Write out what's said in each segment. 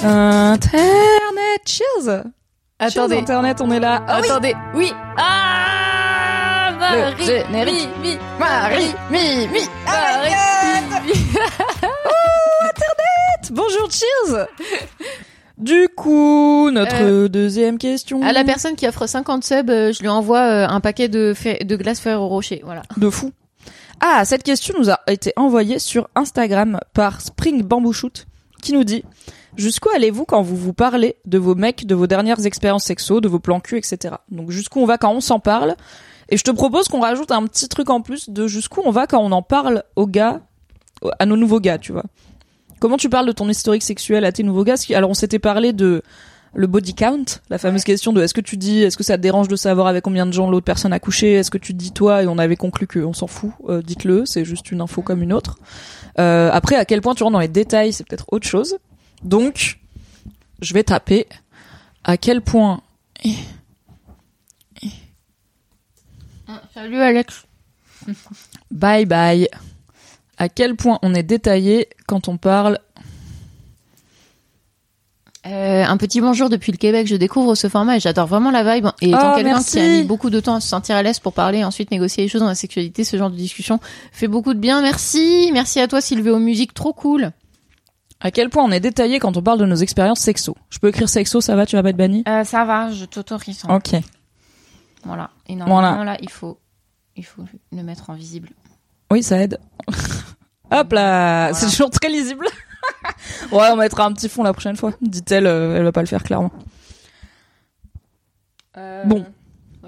Internet, cheers Attendez. Cheers, Internet, on est là. Ah oui, Attendez. Oui. Ah Marie, Le générique. Mi, mi, Marie, mi, mi, Marie, mi, mi. bonjour, cheers Du coup, notre deuxième question. À la personne qui offre 50 subs, euh, je lui envoie euh, un paquet de, glace Ferrero Rocher. Voilà. de fou. Ah, cette question nous a été envoyée sur Instagram par Spring Bamboo Shoot qui nous dit Jusqu'où allez-vous quand vous vous parlez de vos mecs, de vos dernières expériences sexo, de vos plans cul, etc. Donc jusqu'où on va quand on s'en parle? Et je te propose qu'on rajoute un petit truc en plus de jusqu'où on va quand on en parle aux gars, à nos nouveaux gars, tu vois. Comment tu parles de ton historique sexuel à tes nouveaux gars? Alors on s'était parlé de le body count, la fameuse question de est-ce que tu dis, est-ce que ça te dérange de savoir avec combien de gens l'autre personne a couché, est-ce que tu dis toi, et on avait conclu que on s'en fout, euh, dites-le, c'est juste une info comme une autre. Euh, après, à quel point tu rentres dans les détails, c'est peut-être autre chose. Donc, je vais taper à quel point. Salut Alex. Bye bye. À quel point on est détaillé quand on parle. Euh, un petit bonjour depuis le Québec. Je découvre ce format et j'adore vraiment la vibe. Et étant Oh, quelqu'un qui a mis beaucoup de temps à se sentir à l'aise pour parler et ensuite négocier les choses dans la sexualité, ce genre de discussion fait beaucoup de bien. Merci. Merci à toi Sylvéo Musique. Trop cool. À quel point on est détaillé quand on parle de nos expériences sexo. Je peux écrire sexo, ça va, tu vas pas être banni? Euh, ça va, je t'autorise. hein. Ok. Voilà. Et normalement, Voilà. là, il faut, il faut le mettre en visible. Oui, ça aide. Hop là, Voilà. c'est toujours très lisible. ouais, on mettra un petit fond la prochaine fois. Dit-elle, euh, elle va pas le faire clairement. Bon.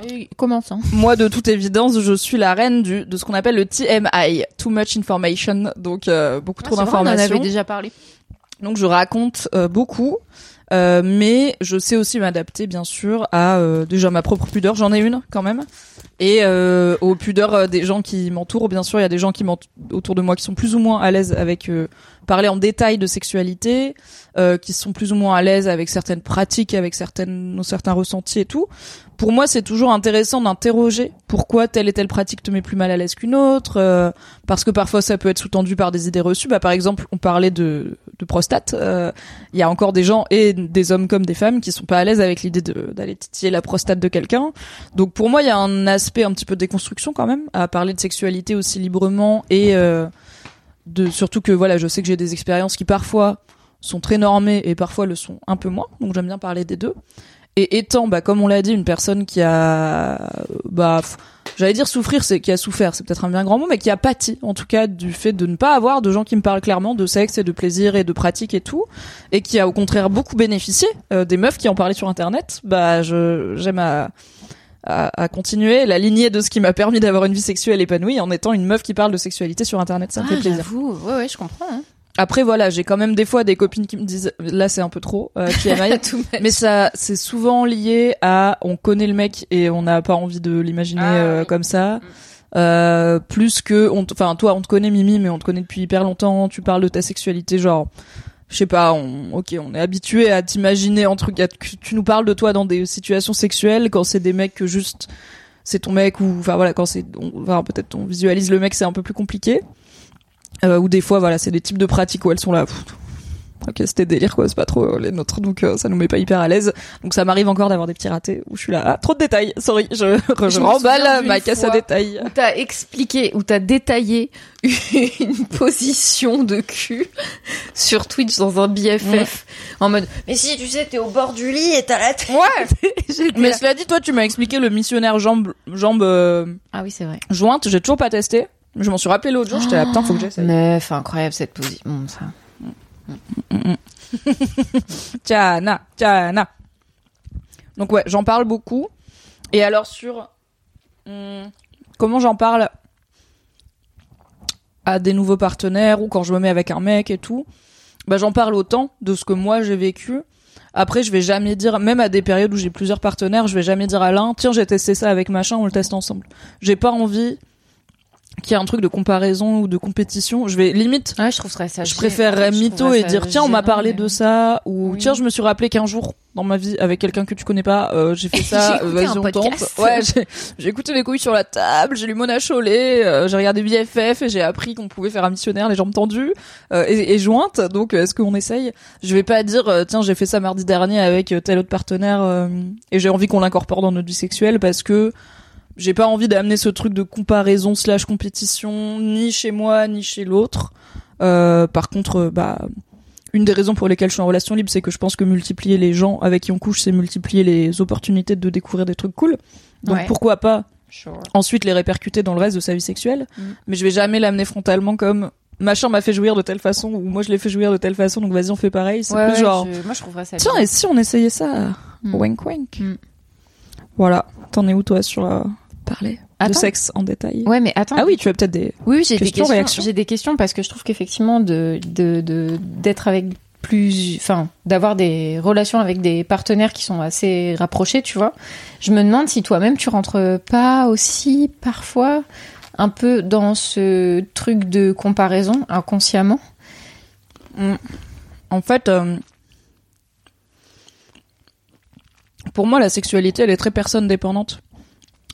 Oui, commence. Hein. Moi, de toute évidence, je suis la reine du de ce qu'on appelle le TMI, too much information, donc euh, beaucoup trop Ah, c'est vrai, on en d'informations. avait déjà parlé. Donc je raconte euh, beaucoup, euh, mais je sais aussi m'adapter bien sûr à euh, déjà ma propre pudeur, j'en ai une quand même, et euh, aux pudeurs euh, des gens qui m'entourent. Bien sûr, il y a des gens qui autour de moi qui sont plus ou moins à l'aise avec euh, parler en détail de sexualité, qui sont plus ou moins à l'aise avec certaines pratiques, avec certaines certains ressentis et tout. Pour moi, c'est toujours intéressant d'interroger pourquoi telle et telle pratique te met plus mal à l'aise qu'une autre, parce que parfois ça peut être sous-tendu par des idées reçues. Bah, par exemple, on parlait de, de prostate. euh, Il y a encore des gens et des hommes comme des femmes qui sont pas à l'aise avec l'idée d'aller titiller la prostate de quelqu'un. Donc pour moi, il y a un aspect un petit peu de déconstruction quand même à parler de sexualité aussi librement et euh, de surtout que voilà, je sais que j'ai des expériences qui parfois sont très normées et parfois le sont un peu moins. Donc j'aime bien parler des deux. Et étant, bah, comme on l'a dit, une personne qui a, bah, j'allais dire souffrir, c'est qui a souffert, c'est peut-être un bien grand mot, mais qui a pâti, en tout cas, du fait de ne pas avoir de gens qui me parlent clairement de sexe et de plaisir et de pratique et tout, et qui a au contraire beaucoup bénéficié euh, des meufs qui en parlaient sur Internet. Bah, je j'aime à, à, à continuer la lignée de ce qui m'a permis d'avoir une vie sexuelle épanouie en étant une meuf qui parle de sexualité sur Internet. Ça me Ah, fait plaisir. Ouais, ouais, je comprends. Hein. Après, voilà, j'ai quand même des fois des copines qui me disent, là, c'est un peu trop, euh. Mais ça, c'est souvent lié à on connaît le mec et on n'a pas envie de l'imaginer Ah, euh, oui. comme ça. Euh, plus que, on enfin, toi, on te connaît Mimi, mais on te connaît depuis hyper longtemps. Tu parles de ta sexualité, genre, je sais pas, on, ok, on est habitué à t'imaginer entre que tu nous parles de toi dans des situations sexuelles quand c'est des mecs que juste c'est ton mec ou, enfin voilà, quand c'est, enfin, peut-être on visualise le mec, c'est un peu plus compliqué. Euh, ou des fois, voilà, c'est des types de pratiques où elles sont là. pff, Ok, c'était délire quoi, c'est pas trop les nôtres, donc euh, ça nous met pas hyper à l'aise. Donc ça m'arrive encore d'avoir des petits ratés où je suis là, ah, trop de détails, sorry, je, je, remballe ma caisse à détails. Où t'as expliqué, où t'as détaillé une position de cul sur Twitch dans un BFF en mode mais si tu sais t'es au bord du lit et t'as la tête. Ouais. Mais là. cela dit, toi tu m'as expliqué le missionnaire jambe jambe euh, Ah oui c'est vrai. jointe, j'ai toujours pas testé. Je m'en suis rappelé l'autre jour, j'étais là, putain, faut que j'essaye. Meuf incroyable cette position. Ça. Tiana, Tiana. Donc ouais, j'en parle beaucoup. Et alors sur hum, comment j'en parle à des nouveaux partenaires ou quand je me mets avec un mec et tout, bah j'en parle autant de ce que moi j'ai vécu. Après, je vais jamais dire, même à des périodes où j'ai plusieurs partenaires, je vais jamais dire à l'un, tiens, j'ai testé ça avec machin, on le teste ensemble. J'ai pas envie qu'il y ait un truc de comparaison ou de compétition. Je vais limite, Ouais, je trouverais ça. je préférerais mytho et dire tiens on m'a parlé de ça ou Oui. tiens je me suis rappelé qu'un jour dans ma vie avec quelqu'un que tu connais pas euh, j'ai fait ça J'ai écouté vas-y, on tente. ouais j'ai- écouté les couilles sur la table j'ai lu Mona Chollet euh, j'ai regardé BFF et j'ai appris qu'on pouvait faire un missionnaire les jambes tendues euh, et, et jointes donc euh, est-ce qu'on essaye? Je vais pas dire euh, tiens j'ai fait ça mardi dernier avec euh, tel autre partenaire euh, et j'ai envie qu'on l'incorpore dans notre vie sexuelle parce que j'ai pas envie d'amener ce truc de comparaison slash compétition ni chez moi ni chez l'autre. Euh, par contre, euh, bah, une des raisons pour lesquelles je suis en relation libre, c'est que je pense que multiplier les gens avec qui on couche, c'est multiplier les opportunités de découvrir des trucs cool. Donc Ouais. pourquoi pas Sure. ensuite les répercuter dans le reste de sa vie sexuelle. Mm. Mais je vais jamais l'amener frontalement comme machin m'a fait jouir de telle façon ou moi je l'ai fait jouir de telle façon donc vas-y on fait pareil. C'est Ouais, plus ouais, genre je- moi je trouverais ça. tiens bien. et si on essayait ça? Mm. Wink wink. Mm. Voilà. T'en es où toi sur euh, parler de sexe en détail Ouais, mais attends. Ah oui, tu as peut-être des. Oui, oui, j'ai des Questions, questions. réactions J'ai des questions parce que je trouve qu'effectivement de de de d'être avec plus, enfin, d'avoir des relations avec des partenaires qui sont assez rapprochés, tu vois. Je me demande si toi-même tu rentres pas aussi parfois un peu dans ce truc de comparaison inconsciemment. En fait, euh, pour moi, la sexualité, elle est très personne dépendante.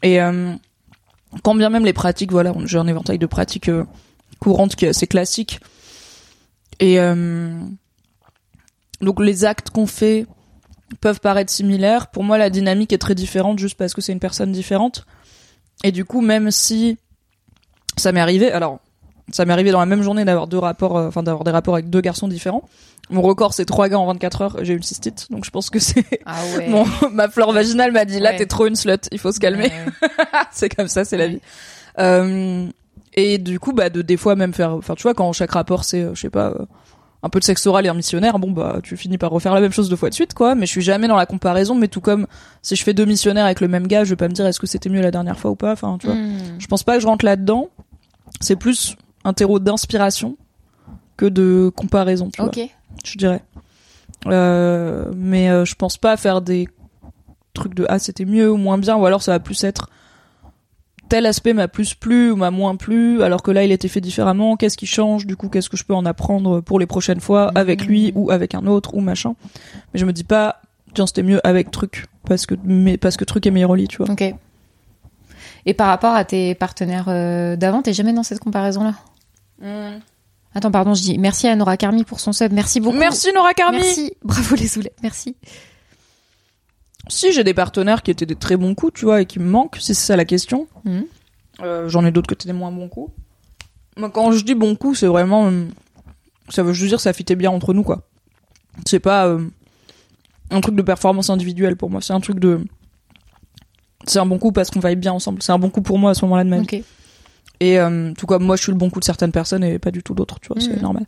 Et euh, quand bien même les pratiques, voilà, j'ai un éventail de pratiques euh, courantes qui est assez classique. Et euh, donc les actes qu'on fait peuvent paraître similaires. Pour moi, la dynamique est très différente juste parce que c'est une personne différente. Et du coup, même si ça m'est arrivé, alors ça m'est arrivé dans la même journée d'avoir deux rapports, euh, enfin d'avoir des rapports avec deux garçons différents. Mon record c'est trois gars en 24 heures. J'ai eu une cystite, donc je pense que c'est Ah ouais. mon ma flore vaginale m'a dit là Ouais. t'es trop une slut, il faut se calmer. c'est comme ça, c'est la vie. Euh, et du coup, bah, de des fois même faire, enfin, tu vois, quand chaque rapport c'est, euh, je sais pas, euh, un peu de sexe oral et un missionnaire, bon bah, tu finis par refaire la même chose deux fois de suite, quoi. Mais je suis jamais dans la comparaison. Mais tout comme si je fais deux missionnaires avec le même gars, je vais pas me dire est-ce que c'était mieux la dernière fois ou pas. Enfin, tu vois. Hmm. Je pense pas que je rentre là-dedans. C'est plus un terreau d'inspiration que de comparaison, tu vois Ok. je dirais. Euh, mais euh, je pense pas faire des trucs de ah c'était mieux ou moins bien ou alors ça va plus être tel aspect m'a plus plu ou m'a moins plu alors que là il était fait différemment qu'est-ce qui change du coup qu'est-ce que je peux en apprendre pour les prochaines fois avec lui ou avec un autre ou machin mais je me dis pas tiens c'était mieux avec truc parce que mais parce que truc est meilleur au lit tu vois Ok. Et par rapport à tes partenaires euh, d'avant, t'es jamais dans cette Attends, pardon, je dis merci à Nora Carmi pour son sub. Merci beaucoup. merci Nora Carmi Merci. Bravo les zoulettes. Merci. si j'ai des partenaires qui étaient des très bons coups tu vois et qui me manquent c'est ça la question Mhm. Euh, J'en ai d'autres qui étaient des moins bons coups. Moi, quand je dis bon coup, c'est vraiment. euh, ça veut juste dire que ça fitait bien entre nous, quoi. C'est pas euh, un truc de performance individuelle pour moi. C'est un truc de. C'est un bon coup parce qu'on va bien ensemble. C'est un bon coup pour moi à ce moment-là de vie. Et euh, tout comme moi, je suis le bon coup de certaines personnes et pas du tout d'autres, tu vois. C'est Mhm. normal.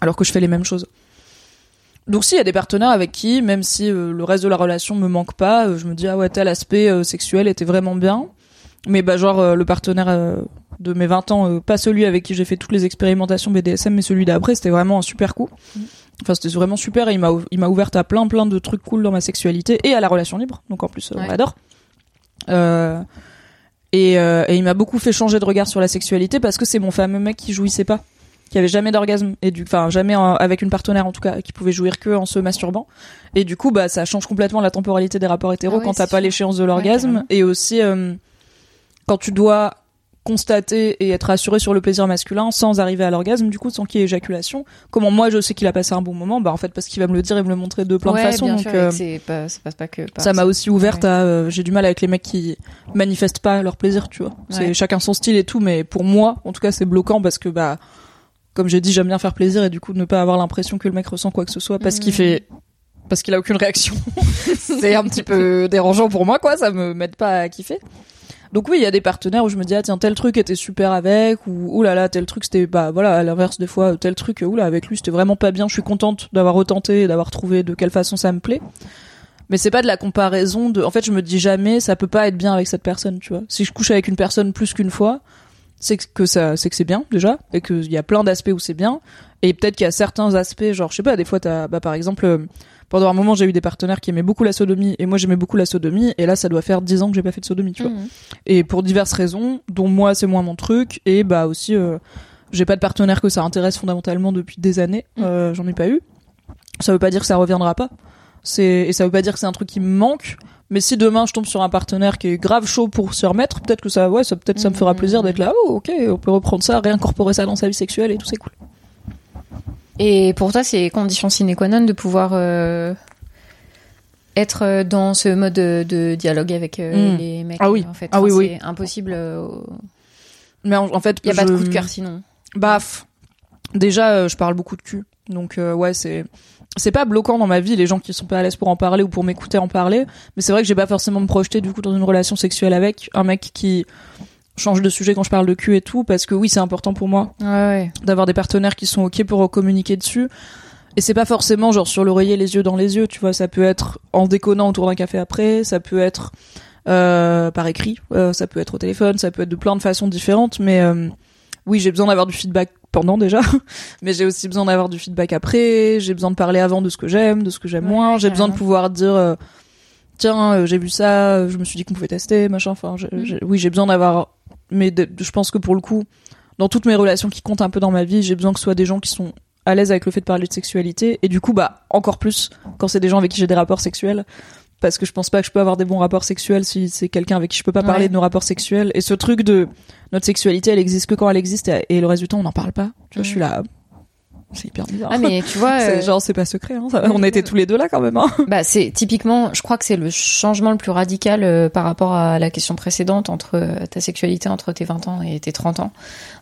Alors que je fais les mêmes choses. Donc s'il y a des partenaires avec qui, même si euh, le reste de la relation me manque pas, euh, je me dis ah ouais tel aspect euh, sexuel était vraiment bien. Mais bah genre euh, le partenaire euh, de mes 20 ans, euh, pas celui avec qui j'ai fait toutes les expérimentations BDSM, mais celui d'après, c'était vraiment un super coup. Enfin c'était vraiment super et il m'a il m'a ouverte à plein plein de trucs cool dans ma sexualité et à la relation libre. Donc en plus euh, on Ouais. adore. Euh, et, euh, et il m'a beaucoup fait changer de regard sur la sexualité parce que c'est mon fameux mec qui jouissait pas, qui avait jamais d'orgasme et du, enfin jamais en- avec une partenaire en tout cas, qui pouvait jouir que en se masturbant. Et du coup, bah ça change complètement la temporalité des rapports hétéros Ah ouais, quand t'as pas l'échéance de l'orgasme. Et aussi euh, quand tu dois constater et être assuré sur le plaisir masculin sans arriver à l'orgasme, du coup sans qu'il y ait éjaculation. Comment moi je sais qu'il a passé un bon moment Bah en fait parce qu'il va me le dire et me le montrer de plein ouais, de façons. donc, sûr. euh, pas, ça passe pas que. par ça m'a aussi ouverte Ouais. à euh, j'ai du mal avec les mecs qui manifestent pas leur plaisir tu vois c'est Ouais. chacun son style et tout mais pour moi en tout cas c'est bloquant parce que bah comme j'ai dit j'aime bien faire plaisir et du coup ne pas avoir l'impression que le mec ressent quoi que ce soit parce qu'il Mhm. fait parce qu'il a aucune réaction c'est un petit peu dérangeant pour moi quoi ça me m'aide pas à kiffer donc oui il y a des partenaires où je me dis ah tiens tel truc était super avec ou oh là là tel truc c'était bah voilà à l'inverse des fois tel truc euh, oula avec lui c'était vraiment pas bien je suis contente d'avoir retenté et d'avoir trouvé de quelle façon ça me plaît. Mais c'est pas de la comparaison de en fait je me dis jamais ça peut pas être bien avec cette personne tu vois. Si je couche avec une personne plus qu'une fois c'est que ça, c'est que c'est bien déjà, et qu'il y a plein d'aspects où c'est bien, et peut-être qu'il y a certains aspects, genre je sais pas, des fois t'as, bah par exemple, euh, pendant un moment j'ai eu des partenaires qui aimaient beaucoup la sodomie, et moi j'aimais beaucoup la sodomie, et là ça doit faire 10 ans que j'ai pas fait de sodomie, tu vois. Mhm. Et pour diverses raisons, dont moi c'est moins mon truc, et bah aussi euh, j'ai pas de partenaire que ça intéresse fondamentalement depuis des années, Mm. euh, j'en ai pas eu. Ça veut pas dire que ça reviendra pas. C'est et ça veut pas dire que c'est un truc qui me manque. Mais si demain je tombe sur un partenaire qui est grave chaud pour se remettre, peut-être que ça, ouais, ça peut-être ça me fera Mhm. plaisir d'être là. Oh, ok, on peut reprendre ça, réincorporer ça dans sa vie sexuelle et tout, c'est cool. Et pour toi, c'est condition sine qua non de pouvoir euh, être euh, dans ce mode de, de dialogue avec euh, Mm. les mecs. Ah oui. en fait. Ah oui, Enfin, oui. C'est impossible. euh, Mais en, en fait, Il y a pas de coup de cœur sinon. Baf. Déjà, je parle beaucoup de cul. Donc ouais, c'est c'est pas bloquant dans ma vie les gens qui sont pas à l'aise pour en parler ou pour m'écouter en parler, mais c'est vrai que j'ai pas forcément me projeter du coup dans une relation sexuelle avec un mec qui change de sujet quand je parle de cul et tout parce que oui, c'est important pour moi Ouais, ouais. d'avoir des partenaires qui sont OK pour communiquer dessus. Et c'est pas forcément genre sur l'oreiller les yeux dans les yeux, tu vois, ça peut être en déconnant autour d'un café après, ça peut être euh, par écrit, euh, ça peut être au téléphone, ça peut être de plein de façons différentes, mais euh, oui, j'ai besoin d'avoir du feedback pendant déjà, mais j'ai aussi besoin d'avoir du feedback après, j'ai besoin de parler avant de ce que j'aime, de ce que j'aime Ouais, moins, j'ai besoin de pouvoir dire tiens, j'ai vu ça, je me suis dit qu'on pouvait tester, machin, enfin, Mm. oui, j'ai besoin d'avoir mais de- je pense que pour le coup, dans toutes mes relations qui comptent un peu dans ma vie, j'ai besoin que ce soit des gens qui sont à l'aise avec le fait de parler de sexualité. Et du coup bah encore plus quand c'est des gens avec qui j'ai des rapports sexuels. Parce que je pense pas que je peux avoir des bons rapports sexuels si c'est quelqu'un avec qui je peux pas parler Ouais. de nos rapports sexuels. Et ce truc de notre sexualité elle existe que quand elle existe et, et le reste du temps on n'en parle pas. Tu vois je suis là c'est hyper bizarre Ah mais tu vois, euh, genre c'est pas secret hein, ça- on était tous les deux là quand même hein. bah c'est typiquement, je crois que c'est le changement le plus radical euh, par rapport à la question précédente entre euh, ta sexualité entre tes 20 ans et tes 30 ans.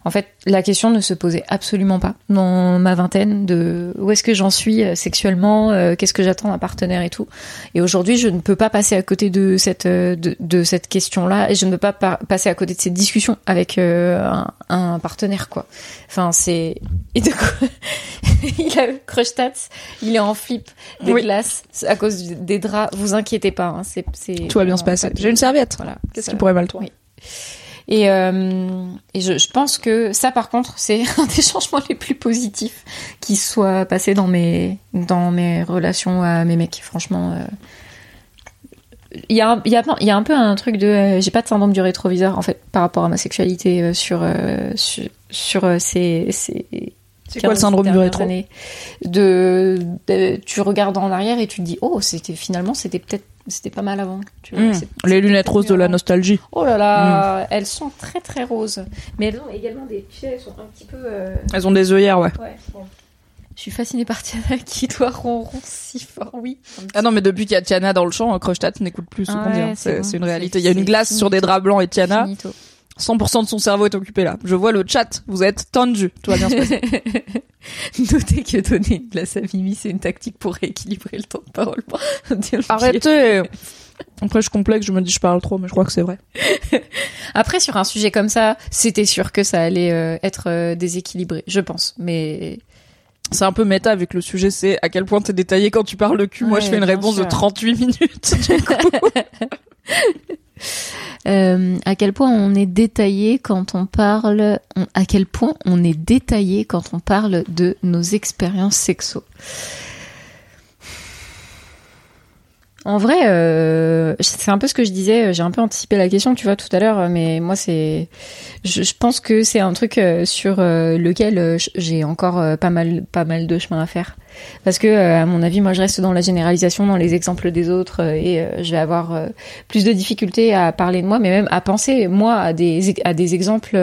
En fait, la question ne se posait absolument pas dans ma vingtaine de où est-ce que j'en suis euh, sexuellement, euh, qu'est-ce que j'attends d'un partenaire et tout. Et aujourd'hui, je ne peux pas passer à côté de cette euh, de, de cette question-là et je ne peux pas par- passer à côté de cette discussion avec euh, un, un partenaire quoi. Enfin, c'est et de quoi il a crush tats, il est en flip des Oui. glaces à cause des draps. Vous inquiétez pas, hein, c'est c'est tout va bien se passer j'ai une serviette Voilà. qu'est-ce qui pourrait mal tourner Oui. Et, euh, et je, je pense que ça, par contre, c'est un des changements les plus positifs qui soit passé dans mes, dans mes relations à mes mecs. Franchement, euh, il y, a il y, a, il y a un peu un truc de. euh, J'ai pas de syndrome du rétroviseur, en fait, par rapport à ma sexualité euh, sur, euh, sur, sur ces. ces c'est quoi le 15 syndrome du rétro? de- tu regardes en arrière et tu te dis oh c'était finalement c'était peut-être c'était pas mal avant tu vois, Mmh. c'est- les lunettes roses de la nostalgie Oh là là, elles sont très très roses. Mais elles ont également des tu sais, elles sont un petit peu. euh, elles ont des œillères ouais Ouais, bon. Je suis fascinée par Tiana qui doit ronron si fort, oui. Ah non, mais depuis qu'il y a Tiana dans le champ, Crushtat n'écoute plus ce Ah qu'on dit. ouais, hein. c'est bon. une réalité. Il y a une glace sur des draps blancs et Tiana, Finito. 100% de son cerveau est occupé là. Je vois le chat, vous êtes tendu. Tout va bien se passer. Notez que donner une glace à Mimi, c'est une tactique pour rééquilibrer le temps de parole. Arrêtez Après, je complexe, je me dis je parle trop, mais je crois que c'est vrai. Après, sur un sujet comme ça, c'était sûr que ça allait euh, être euh, déséquilibré, je pense. Mais C'est un peu méta avec le sujet, c'est à quel point t'es détaillé quand tu parles de cul. Moi, je fais une réponse de sûr. 38 minutes. du coup. Euh, à quel point on est détaillé quand on parle, à quel point on est détaillé quand on parle de nos expériences sexo. En vrai, euh, c'est un peu ce que je disais. J'ai un peu anticipé la question, tu vois, tout à l'heure. Mais moi, c'est, je, pense que c'est un truc euh, sur lequel j'ai encore pas mal, pas mal de chemin à faire. Parce que, euh, à mon avis, moi, je reste dans la généralisation, dans les exemples des autres, euh, et euh, je vais avoir plus de difficultés à parler de moi, mais même à penser moi à des à des exemples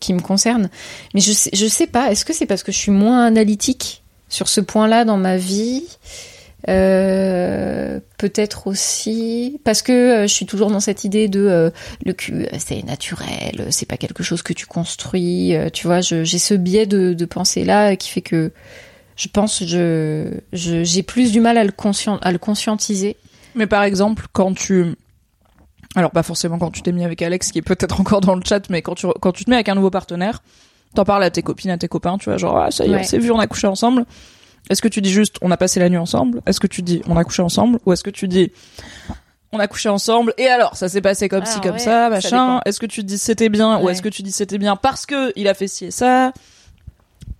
qui me concernent. Mais je sais, je sais pas. Est-ce que c'est parce que je suis moins analytique sur ce point-là dans ma vie? Peut-être aussi parce que je suis toujours dans cette idée de le cul c'est naturel c'est pas quelque chose que tu construis tu vois j'ai ce biais de, de pensée là qui fait que je pense je j'ai plus du mal à le conscient à le conscientiser. Mais par exemple, quand tu... Alors, pas forcément quand tu t'es mis avec Alex, qui est peut-être encore dans le chat, mais quand tu, quand tu te mets avec un nouveau partenaire, t'en parles à tes copines, à tes copains, tu vois, genre, ah, ça y est, Ouais. on s'est vu, on a couché ensemble. Est-ce que tu dis juste, on a passé la nuit ensemble? Est-ce que tu dis, on a couché ensemble? Ou est-ce que tu dis, on a couché ensemble et alors ça s'est passé comme Ah, ci comme ouais, ça machin? est-ce que tu dis c'était bien? Ou est-ce que tu dis c'était bien parce que il a fait ci et ça?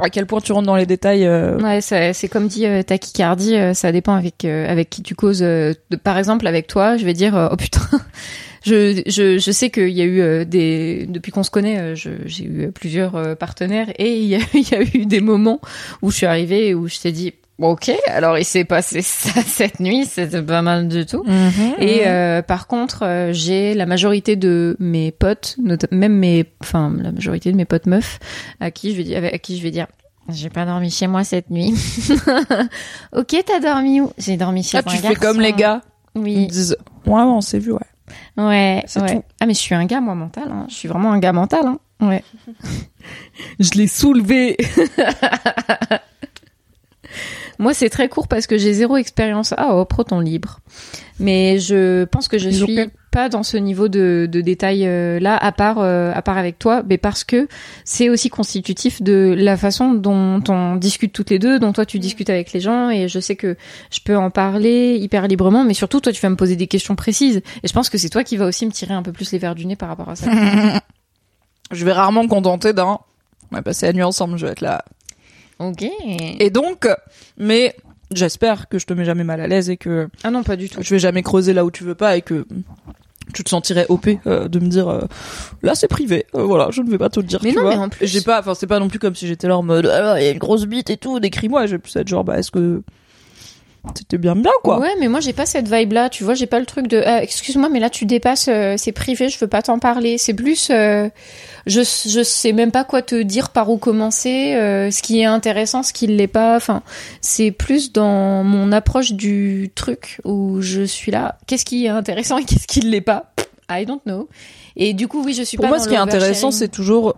À quel point tu rentres dans les détails euh, Ouais, c'est comme dit euh, euh, ça dépend avec euh, avec qui tu causes. par exemple, avec toi, je vais dire oh putain. Je, je, je sais qu'il y a eu des depuis qu'on se connaît, j'ai eu plusieurs partenaires et il y, a, il y a eu des moments où je suis arrivée et où je t'ai dit ok alors il s'est passé ça cette nuit c'était pas mal du tout mhm, et euh, par contre, euh, j'ai la majorité de mes potes, même mes, enfin la majorité de mes potes meufs, à qui je vais dire, à qui je vais dire, j'ai pas dormi chez moi cette nuit. ok, t'as dormi où? J'ai dormi chez Ah, tu fais comme les gars ils Oui, disent ouais on s'est vu ouais ouais, C'est ouais. tout. Ah mais je suis un gars moi mental. Hein. Je suis vraiment un gars mental. Hein. Ouais. je l'ai soulevé Moi, c'est très court parce que j'ai zéro expérience. Ah, oh, pro libre. Mais je pense que je Ils suis pas dans ce niveau de, de détail euh, là, à part, euh, à part avec toi, mais parce que c'est aussi constitutif de la façon dont on discute toutes les deux, dont toi tu discutes avec les gens, et je sais que je peux en parler hyper librement, mais surtout toi tu vas me poser des questions précises, et je pense que c'est toi qui vas aussi me tirer un peu plus les verres du nez par rapport à ça. je vais rarement me contenter d'un on a passé la nuit ensemble je vais être là ok. et donc mais j'espère que je te mets jamais mal à l'aise et que Ah non, pas du tout. je vais jamais creuser là où tu veux pas et que tu te sentirais OP euh, de me dire euh, là c'est privé euh, voilà je ne vais pas te le dire Mais tu non, vois. mais en plus- j'ai pas enfin c'est pas non plus comme si j'étais là en mode alors il y a une grosse bite et tout décris-moi je vais plus être genre bah est-ce que c'était bien bien quoi Ouais, mais moi j'ai pas cette vibe là, tu vois, j'ai pas le truc de ah, excuse-moi mais là tu dépasses euh, c'est privé, je veux pas t'en parler. C'est plus euh, je je sais même pas quoi te dire par où commencer, euh, ce qui est intéressant, ce qui l'est pas. Enfin, c'est plus dans mon approche du truc où je suis là, qu'est-ce qui est intéressant et qu'est-ce qui l'est pas? I don't know. Et du coup, oui, je suis pour pas moi dans ce qui est intéressant c'est toujours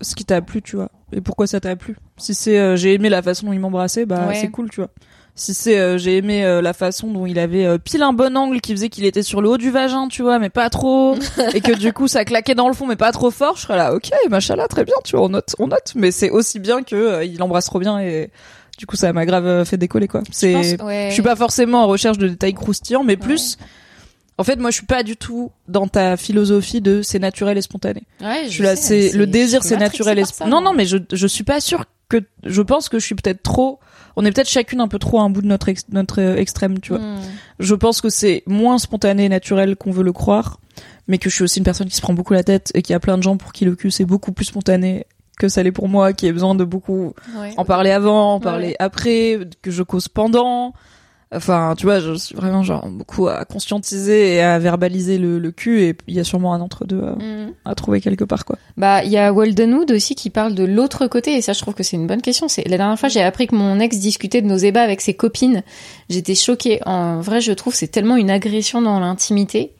ce qui t'a plu tu vois et pourquoi ça t'a plu? Si c'est euh, j'ai aimé la façon dont il m'embrassait bah Ouais. c'est cool tu vois si c'est euh, j'ai aimé euh, la façon dont il avait euh, pile un bon angle qui faisait qu'il était sur le haut du vagin tu vois mais pas trop et que du coup ça claquait dans le fond mais pas trop fort je serais là ok machallah très bien tu vois on note on note mais c'est aussi bien que euh, il embrasse trop bien et du coup ça m'a grave euh, fait décoller quoi Je c'est pense- ouais. je suis pas forcément en recherche de détails croustillants mais plus en fait moi je suis pas du tout dans ta philosophie de c'est naturel et spontané Ouais, je suis là, c'est le désir, c'est naturel. et et sp- non, non, mais je je suis pas sûre que je pense que je suis peut-être trop. On est peut-être chacune un peu trop à un bout de notre ex- notre euh, extrême, tu vois. Je pense que c'est moins spontané et naturel qu'on veut le croire, mais que je suis aussi une personne qui se prend beaucoup la tête et qui a plein de gens pour qui le cul c'est beaucoup plus spontané que ça l'est pour moi, qui a besoin de beaucoup Ouais. en parler avant, en parler ouais. après, que je cause pendant. Enfin, tu vois, je suis vraiment genre beaucoup à conscientiser et à verbaliser le, le cul et il y a sûrement un entre deux à, à trouver quelque part quoi. Bah, il y a Walden Wood aussi qui parle de l'autre côté, et ça, je trouve que c'est une bonne question. C'est la dernière fois, j'ai appris que mon ex discutait de nos ébats avec ses copines. J'étais choquée. En vrai, je trouve que c'est tellement une agression dans l'intimité.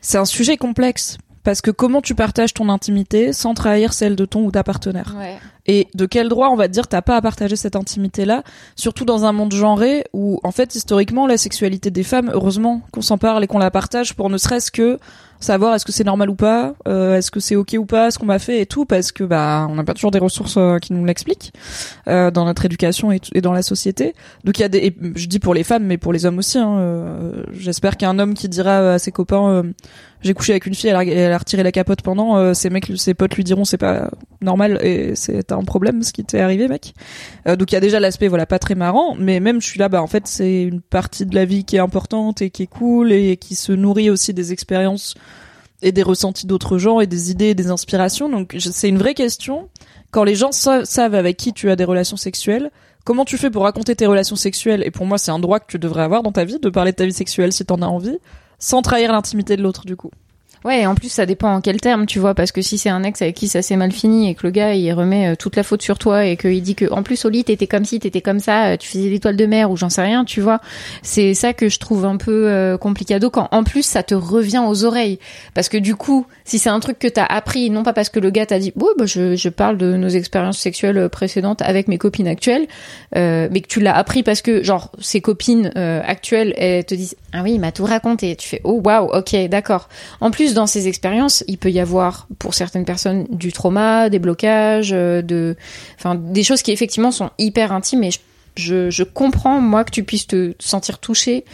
C'est un sujet complexe parce que comment tu partages ton intimité sans trahir celle de ton ou ta partenaire? Ouais. Et de quel droit on va te dire t'as pas à partager cette intimité-là, surtout dans un monde genré où en fait historiquement la sexualité des femmes, heureusement qu'on s'en parle et qu'on la partage pour ne serait-ce que savoir est-ce que c'est normal ou pas, euh, est-ce que c'est ok ou pas ce qu'on m'a fait et tout parce que bah on n'a pas toujours des ressources euh, qui nous l'expliquent euh, dans notre éducation et, dans la société. Donc il y a des, je dis pour les femmes mais pour les hommes aussi. Hein, euh, J'espère qu'un homme qui dira à ses copains euh, j'ai couché avec une fille, elle a, elle a retiré la capote pendant, euh, ses mecs, ses potes lui diront c'est pas normal et c'est un problème ce qui t'est arrivé mec. Euh, donc il y a déjà l'aspect voilà pas très marrant, mais même je suis là bah en fait c'est une partie de la vie qui est importante et qui est cool et qui se nourrit aussi des expériences et des ressentis d'autres gens et des idées et des inspirations. Donc c'est une vraie question. Quand les gens sa- savent avec qui tu as des relations sexuelles, comment tu fais pour raconter tes relations sexuelles? Et pour moi c'est un droit que tu devrais avoir dans ta vie de parler de ta vie sexuelle si t'en as envie, sans trahir l'intimité de l'autre du coup. Ouais, en plus, ça dépend en quel terme, tu vois, parce que si c'est un ex avec qui ça s'est mal fini et que le gars, il remet euh, toute la faute sur toi et qu'il dit que, en plus, au lit, t'étais comme si, t'étais comme ça, euh, tu faisais l'étoile de mer ou j'en sais rien, tu vois. C'est ça que je trouve un peu euh, complicado quand, en plus, ça te revient aux oreilles. Parce que du coup, si c'est un truc que t'as appris, non pas parce que le gars t'a dit, ouais, bah, je, je parle de nos expériences sexuelles précédentes avec mes copines actuelles, euh, mais que tu l'as appris parce que, genre, ses copines euh, actuelles, elles te disent, ah oui, il m'a tout raconté. Tu fais, oh waouh, ok, d'accord. En plus, dans ces expériences, il peut y avoir pour certaines personnes du trauma, des blocages, euh, des choses qui effectivement sont hyper intimes. Et je comprends moi que tu puisses te sentir touché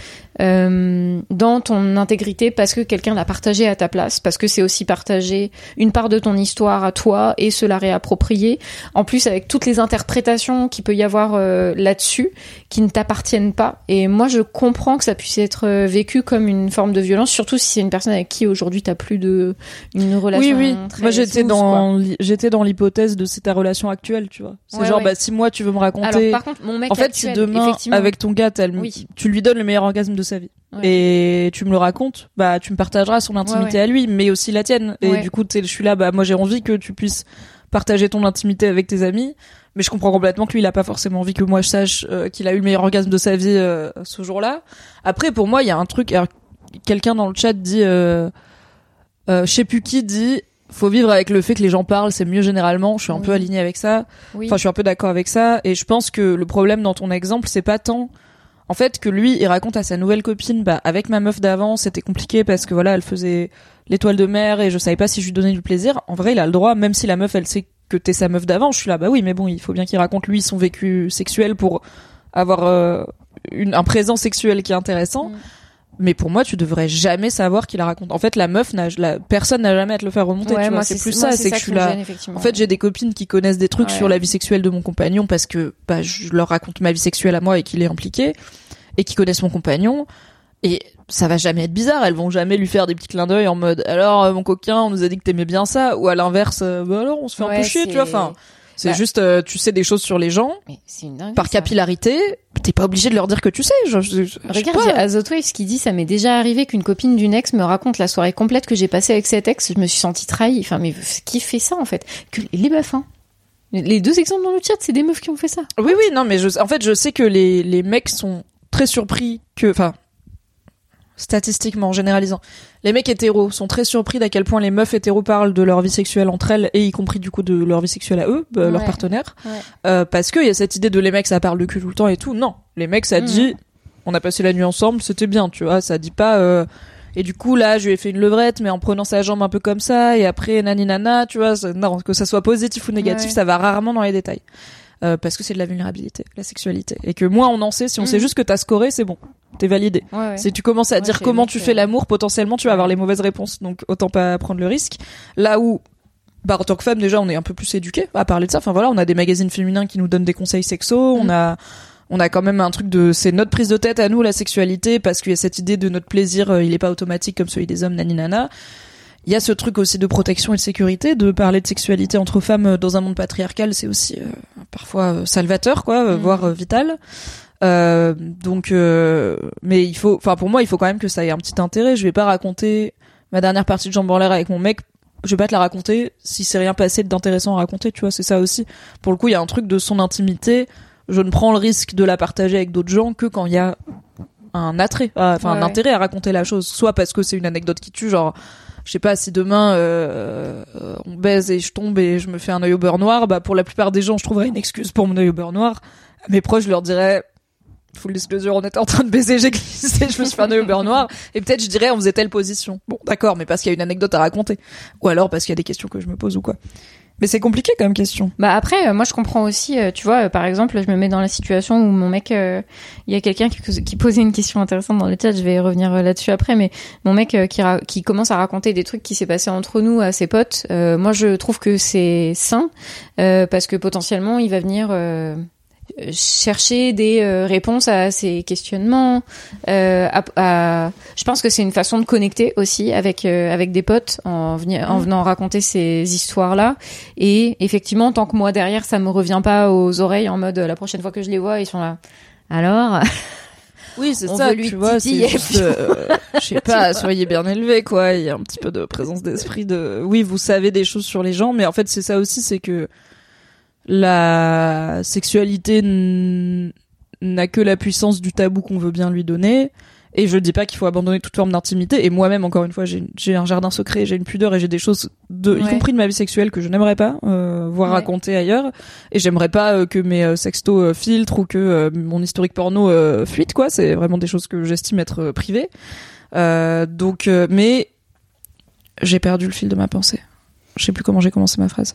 euh, dans ton intégrité parce que quelqu'un l'a partagé à ta place, parce que c'est aussi partager une part de ton histoire à toi et se la réapproprier. En plus avec toutes les interprétations qu'il peut y avoir euh, là-dessus qui ne t'appartiennent pas. Et moi je comprends que ça puisse être euh, vécu comme une forme de violence, surtout si c'est une personne avec qui aujourd'hui t'as plus de une relation. Oui oui. très Moi j'étais dans j'étais dans l'hypothèse de c'est ta relation actuelle, tu vois. C'est Ouais, genre ouais. bah si moi tu veux me raconter Alors par contre mon mec En fait, si demain, avec ton gars, Oui. tu lui donnes le meilleur orgasme de sa vie Ouais. et tu me le racontes, bah tu me partageras son intimité Ouais, à lui, mais aussi la tienne. Et du coup, je suis là, bah moi j'ai envie que tu puisses partager ton intimité avec tes amis, mais je comprends complètement que lui il a pas forcément envie que moi je sache euh, qu'il a eu le meilleur orgasme de sa vie euh, ce jour-là. Après, pour moi, il y a un truc. alors, Quelqu'un dans le chat dit, euh, euh, je sais plus qui dit. Faut vivre avec le fait que les gens parlent, c'est mieux généralement. Je suis un Oui. peu alignée avec ça. oui. Enfin, je suis un peu d'accord avec ça. Et je pense que le problème dans ton exemple, c'est pas tant, en fait, que lui, il raconte à sa nouvelle copine, bah, avec ma meuf d'avant, c'était compliqué parce que voilà, elle faisait l'étoile de mer et je savais pas si je lui donnais du plaisir. En vrai, il a le droit, même si la meuf, elle sait que t'es sa meuf d'avant. Je suis là, bah oui, mais bon, il faut bien qu'il raconte lui son vécu sexuel pour avoir euh, une, un présent sexuel qui est intéressant. Mm. Mais pour moi, tu devrais jamais savoir qu'il la raconte. En fait, la meuf, n'a, la personne n'a jamais à te le faire remonter. Ouais, tu vois, c'est plus moi, ça, c'est que je qui suis là. En fait, j'ai des copines qui connaissent des trucs Ouais. sur la vie sexuelle de mon compagnon parce que bah, je leur raconte ma vie sexuelle à moi et qu'il est impliqué et qui connaissent mon compagnon. Et ça va jamais être bizarre. Elles vont jamais lui faire des petits clins d'œil en mode alors euh, mon coquin, on nous a dit que t'aimais bien ça ou à l'inverse, euh, bah alors on se fait un peu chier, tu vois. Enfin, c'est Bah. juste euh, tu sais des choses sur les gens Mais une par ça. capillarité. T'es pas obligé de leur dire que tu sais. Je, je- je- Regarde, pas. il y a Azotwaves qui dit ça m'est déjà arrivé qu'une copine d'une ex me raconte la soirée complète que j'ai passée avec cet ex. Je me suis sentie trahie. Enfin, mais qui fait ça en fait? Que les meufs, hein. Les deux exemples dans le chat, c'est des meufs qui ont fait ça. Oui, oui, non, mais je, en fait, je sais que les, les mecs sont très surpris que, enfin, statistiquement, en généralisant, les mecs hétéros sont très surpris d'à quel point les meufs hétéros parlent de leur vie sexuelle entre elles et y compris du coup de leur vie sexuelle à eux, leurs Ouais. partenaires, Ouais. Euh, parce qu'il y a cette idée de les mecs ça parle de cul tout le temps et tout. Non, les mecs ça Mhm. dit, on a passé la nuit ensemble, c'était bien, tu vois, ça dit pas. euh, et du coup là, je lui ai fait une levrette, mais en prenant sa jambe un peu comme ça, et après nani nana, tu vois, non, que ça soit positif ou négatif, Ouais. ça va rarement dans les détails. Euh, parce que c'est de la vulnérabilité, la sexualité. Et que moins on en sait, si on Mhm. sait juste que t'as scoré, c'est bon. T'es validé. Ouais, ouais. Si tu commences à Ouais, dire comment tu fais l'amour, potentiellement tu vas avoir les mauvaises réponses. Donc autant pas prendre le risque. Là où, bah, en tant que femme, déjà, on est un peu plus éduqué à parler de ça. Enfin voilà, on a des magazines féminins qui nous donnent des conseils sexos. On Mhm. a, on a quand même un truc de, c'est notre prise de tête à nous, la sexualité, parce qu'il y a cette idée de notre plaisir, euh, il est pas automatique comme celui des hommes, nani nana. Il y a ce truc aussi de protection et de sécurité, de parler de sexualité entre femmes euh, dans un monde patriarcal, c'est aussi euh, parfois euh, salvateur, quoi, euh, Mhm. voire vital. Euh, donc, euh, mais il faut, enfin pour moi, il faut quand même que ça ait un petit intérêt. Je vais pas raconter ma dernière partie de jambes en l'air avec mon mec. Je vais pas te la raconter si c'est rien passé d'intéressant à raconter. Tu vois, c'est ça aussi. Pour le coup, il y a un truc de son intimité. Je ne prends le risque de la partager avec d'autres gens que quand il y a un attrait, enfin Ouais, un ouais. intérêt à raconter la chose. Soit parce que c'est une anecdote qui tue, genre je sais pas si demain euh, euh, on baise et je tombe et je me fais un œil au beurre noir, bah pour la plupart des gens je trouverais une excuse pour mon œil au beurre noir. Mes proches je leur dirais full disclosure on était en train de baiser, j'ai glissé, je me suis fait un œil au beurre noir et peut-être je dirais on faisait telle position. Bon d'accord mais parce qu'il y a une anecdote à raconter ou alors parce qu'il y a des questions que je me pose ou quoi. Mais c'est compliqué comme question. Bah après, euh, moi je comprends aussi, euh, tu vois, euh, par exemple, je me mets dans la situation où mon mec, il y a quelqu'un qui, qui posait une question intéressante dans le chat, je vais revenir là-dessus après, mais mon mec qui, qui commence à raconter des trucs qui s'est passé entre nous à ses potes, moi je trouve que c'est sain, parce que potentiellement il va venir... euh, chercher des euh, réponses à ces questionnements euh, à, à- je pense que c'est une façon de connecter aussi avec euh, avec des potes en, veni- en Mhm. venant raconter ces histoires là et effectivement tant que moi derrière ça me revient pas aux oreilles en mode la prochaine fois que je les vois ils sont là alors Oui, c'est On ça, veut lui tu vois, c'est juste, euh, je sais pas, soyez bien élevés, quoi. Il y a un petit peu de présence d'esprit de, oui, vous savez des choses sur les gens, mais en fait, c'est ça aussi, c'est que la sexualité n'a que la puissance du tabou qu'on veut bien lui donner. Et je dis pas qu'il faut abandonner toute forme d'intimité. Et moi-même, encore une fois, j'ai un jardin secret, j'ai une pudeur et j'ai des choses, de, y compris de ma vie sexuelle, que je n'aimerais pas euh, voir Ouais. raconter ailleurs. Et j'aimerais pas euh, que mes euh, sextos euh, filtrent ou que mon historique porno fuite, quoi. C'est vraiment des choses que j'estime être privées. Donc, mais j'ai perdu le fil de ma pensée. Je sais plus comment j'ai commencé ma phrase.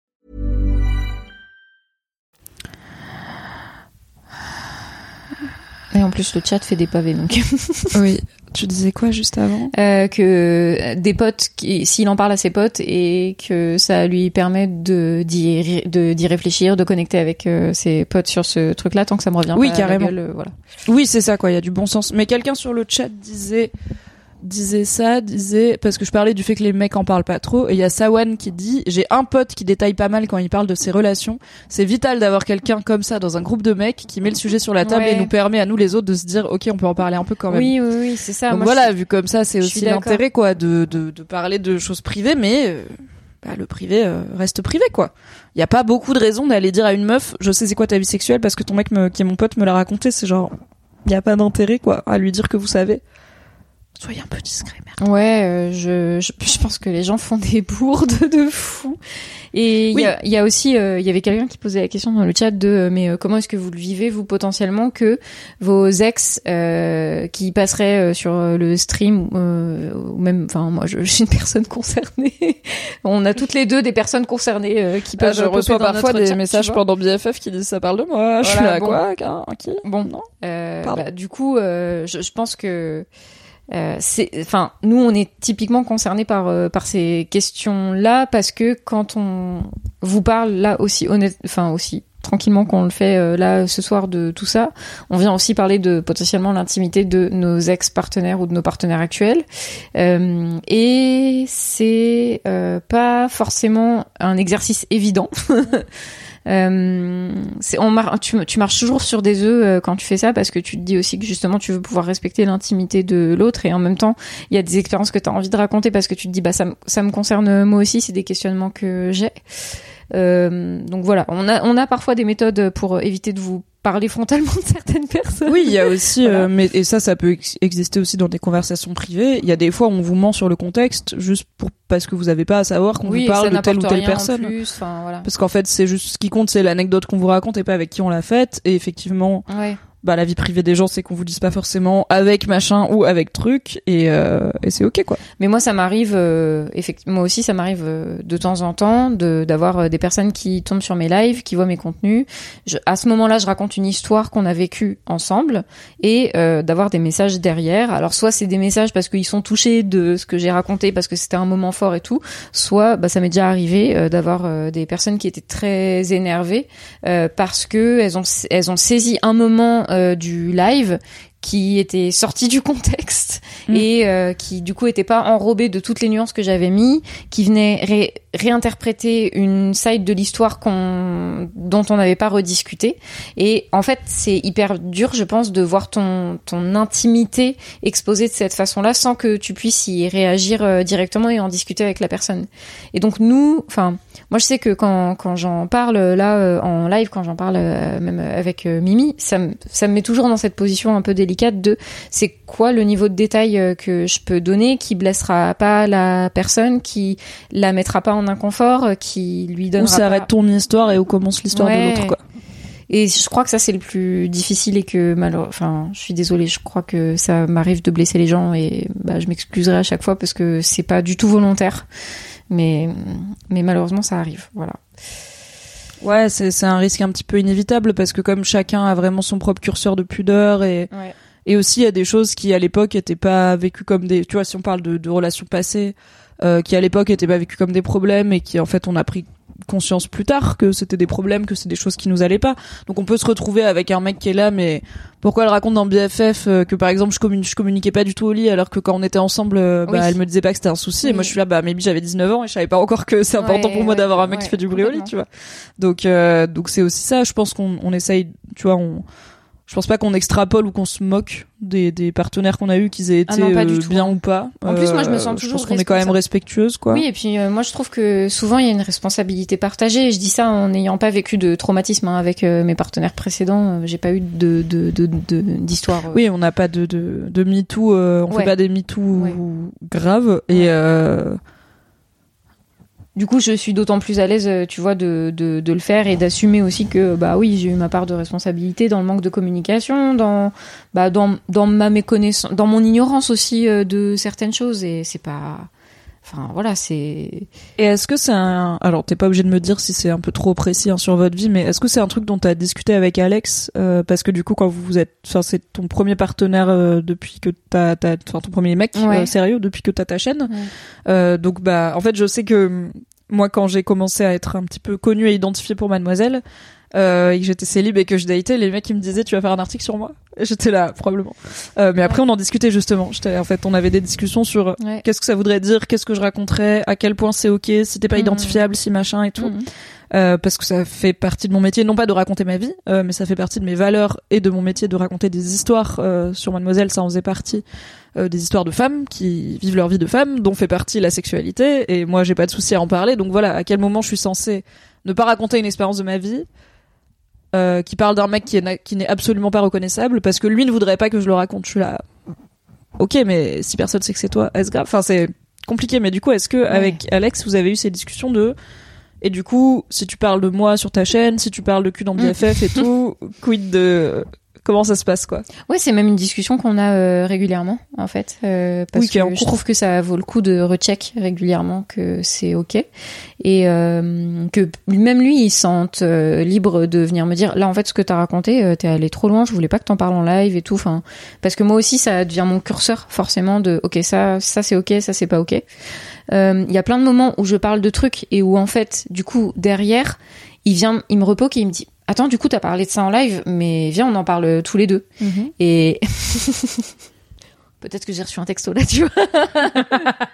Et en plus, le chat fait des pavés, donc. Oui. Tu disais quoi juste avant? Euh, que des potes, s'il en parle à ses potes et que ça lui permet de d'y de- réfléchir, de connecter avec euh, ses potes sur ce truc-là, tant que ça me revient Oui, pas à la carrément. gueule, euh, voilà. Oui, c'est ça, quoi. Il y a du bon sens. Mais quelqu'un sur le chat disait, disait ça, disait, parce que je parlais du fait que les mecs en parlent pas trop. Et il y a Sawan qui dit, j'ai un pote qui détaille pas mal quand il parle de ses relations. C'est vital d'avoir quelqu'un comme ça dans un groupe de mecs qui met le sujet sur la table Ouais. et nous permet à nous les autres de se dire, ok, on peut en parler un peu quand même. Oui, oui, oui, c'est ça. Donc Moi, voilà, suis- vu comme ça, c'est aussi l'intérêt, quoi, de, de, de parler de choses privées, mais euh, bah, le privé euh, reste privé, quoi. Il y a pas beaucoup de raisons d'aller dire à une meuf, je sais c'est quoi ta vie sexuelle, parce que ton mec me, qui est mon pote me l'a raconté, c'est genre, il y a pas d'intérêt, quoi, à lui dire que vous savez. Soyez un peu discret, merde. Ouais, euh, je, je, je pense que les gens font des bourdes de fou. Et il Oui. y, a, il y a aussi, euh, il y avait quelqu'un qui posait la question dans le chat de, euh, mais euh, comment est-ce que vous le vivez vous potentiellement que vos ex euh, qui passeraient euh, sur le stream euh, ou même, enfin moi je, je suis une personne concernée. On a toutes les deux des personnes concernées euh, qui peuvent. Ah, je reçois parfois des chat, messages pendant BFF qui disent ça parle de moi. je suis là, bon. quoi, qui? Bon, Non? Euh, bah, du coup, euh, je, je pense que euh, c'est, enfin, nous, on est typiquement concernés par euh, par ces questions-là parce que quand on vous parle là aussi honnête, enfin aussi tranquillement qu'on le fait euh, là ce soir de tout ça, on vient aussi parler de potentiellement l'intimité de nos ex-partenaires ou de nos partenaires actuels. Euh, et c'est pas forcément un exercice évident. Euh, on tu, marches toujours sur des œufs euh, quand tu fais ça parce que tu te dis aussi que justement tu veux pouvoir respecter l'intimité de l'autre et en même temps il y a des expériences que tu as envie de raconter parce que tu te dis bah ça, ça me concerne moi aussi, c'est des questionnements que j'ai. Euh, donc voilà, on a, on a parfois des méthodes pour éviter de vous parler frontalement de certaines personnes. Oui, il y a aussi, Voilà. euh, mais et ça, ça peut ex- exister aussi dans des conversations privées. Il y a des fois où on vous ment sur le contexte juste pour parce que vous avez pas à savoir qu'on oui, vous parle de telle ou telle personne. plus, enfin voilà. Parce qu'en fait, c'est juste ce qui compte, c'est l'anecdote qu'on vous raconte et pas avec qui on l'a faite. Et effectivement, Ouais. Bah la vie privée des gens, c'est qu'on vous dise pas forcément avec machin ou avec truc, et, euh, et c'est ok quoi. Mais moi, ça m'arrive, euh, effectivement, moi aussi, ça m'arrive euh, de temps en temps de d'avoir euh, des personnes qui tombent sur mes lives, qui voient mes contenus. Je, à ce moment-là, je raconte une histoire qu'on a vécue ensemble et euh, d'avoir des messages derrière. Alors, soit c'est des messages parce qu'ils sont touchés de ce que j'ai raconté, parce que c'était un moment fort et tout. Soit, bah, ça m'est déjà arrivé d'avoir des personnes qui étaient très énervées parce que elles ont elles ont saisi un moment du live qui était sorti du contexte Mm. et euh, qui du coup était pas enrobé de toutes les nuances que j'avais mis, qui venait ré- réinterpréter une side de l'histoire qu'on dont on n'avait pas rediscuté. Et en fait, c'est hyper dur, je pense, de voir ton ton intimité exposée de cette façon-là sans que tu puisses y réagir euh, directement et en discuter avec la personne. Et donc nous, enfin, moi je sais que quand quand j'en parle là euh, en live, quand j'en parle même avec Mimi, ça me ça me met toujours dans cette position un peu délicate de c'est quoi le niveau de détail euh, que je peux donner qui blessera pas la personne, qui la mettra pas en inconfort, euh, qui lui Où donnera s'arrête pas... ton histoire et où commence l'histoire de l'autre quoi. Et je crois que ça c'est le plus difficile et que malheureusement, enfin, je suis désolée, je crois que ça m'arrive de blesser les gens et bah, je m'excuserai à chaque fois parce que c'est pas du tout volontaire, mais mais malheureusement ça arrive, voilà. Ouais, c'est c'est un risque un petit peu inévitable parce que comme chacun a vraiment son propre curseur de pudeur et Ouais. Et aussi il y a des choses qui à l'époque étaient pas vécues comme des tu vois si on parle de, de relations passées euh, qui à l'époque étaient pas vécues comme des problèmes et qui en fait on a pris conscience plus tard que c'était des problèmes que c'est des choses qui nous allaient pas. Donc on peut se retrouver avec un mec qui est là mais pourquoi elle raconte dans BFF euh, que par exemple je, communi- je communiquais pas du tout au lit alors que quand on était ensemble euh, bah, Oui. elle me disait pas que c'était un souci. Et moi je suis là bah maybe j'avais 19 ans et je savais pas encore que c'est important Ouais, pour moi ouais, d'avoir un mec ouais, qui fait du bruit au lit tu vois. Donc euh, donc c'est aussi ça. Je pense qu'on on essaye tu vois on je pense pas qu'on extrapole ou qu'on se moque des, des partenaires qu'on a eu qu'ils aient Ah été non, euh, bien hein. ou pas. En plus, moi, je me sens Euh, toujours pense qu'on est quand même respectueuse quoi. Oui, et puis euh, moi je trouve que souvent il y a une responsabilité partagée. Et je dis ça en n'ayant pas vécu de traumatisme hein, avec euh, mes partenaires précédents. J'ai pas eu de de de de- d'histoire. Oui, on n'a pas de de, de MeToo, euh, on Ouais. fait pas des MeToo Ouais. graves et Du coup, je suis d'autant plus à l'aise, euh, tu vois, de, de, le faire et d'assumer aussi que, bah oui, j'ai eu ma part de responsabilité dans le manque de communication, dans, bah, dans, dans ma méconnaissance, dans mon ignorance aussi euh, de certaines choses. Et c'est pas, enfin, voilà, c'est. Et est-ce que c'est un... Alors, t'es pas obligé de me dire si c'est un peu trop précis hein, sur votre vie, mais est-ce que c'est un truc dont t'as discuté avec Alex euh, Parce que du coup, quand vous vous êtes... Enfin, c'est ton premier partenaire euh, depuis que t'as... t'as- Enfin, ton premier mec Ouais. euh, sérieux depuis que t'as ta chaîne. Ouais. Euh, donc, bah, en fait, je sais que moi, quand j'ai commencé à être un petit peu connue et identifiée pour Mademoiselle, euh, et que j'étais célib et que je datais, les mecs ils me disaient tu vas faire un article sur moi. J'étais là probablement. Euh, mais après on en discutait justement. J'étais en fait on avait des discussions sur Ouais. qu'est-ce que ça voudrait dire, qu'est-ce que je raconterais, à quel point c'est ok, si t'es pas Mhm. identifiable, si machin et tout. Mhm. Euh, parce que ça fait partie de mon métier, non pas de raconter ma vie, euh, mais ça fait partie de mes valeurs et de mon métier de raconter des histoires euh, sur Mademoiselle. Ça en faisait partie euh, des histoires de femmes qui vivent leur vie de femmes, dont fait partie la sexualité. Et moi, j'ai pas de souci à en parler. Donc voilà, à quel moment je suis censée ne pas raconter une expérience de ma vie euh, qui parle d'un mec qui est na- qui n'est absolument pas reconnaissable parce que lui ne voudrait pas que je le raconte. Je suis là. Ok, mais si personne sait que c'est toi, est-ce grave? Enfin, c'est compliqué. Mais du coup, est-ce que avec Alex, vous avez eu ces discussions de et du coup, si tu parles de moi sur ta chaîne, si tu parles de cul dans. BFF et tout, quid de comment ça se passe quoi? Ouais, c'est même une discussion qu'on a euh, régulièrement, en fait, euh, parce Oui, que je cours. trouve que ça vaut le coup de recheck régulièrement que c'est ok et euh, que même lui il se sente euh, libre de venir me dire là en fait ce que t'as raconté euh, t'es allé trop loin, je voulais pas que t'en parles en live et tout, enfin parce que moi aussi ça devient mon curseur forcément de ok ça ça c'est ok ça c'est pas ok. Euh, Il y a plein de moments où je parle de trucs et où en fait du coup derrière il vient il me repoque et il me dit attends du coup t'as parlé de ça en live mais viens on en parle tous les deux. Et peut-être que j'ai reçu un texto là, tu vois.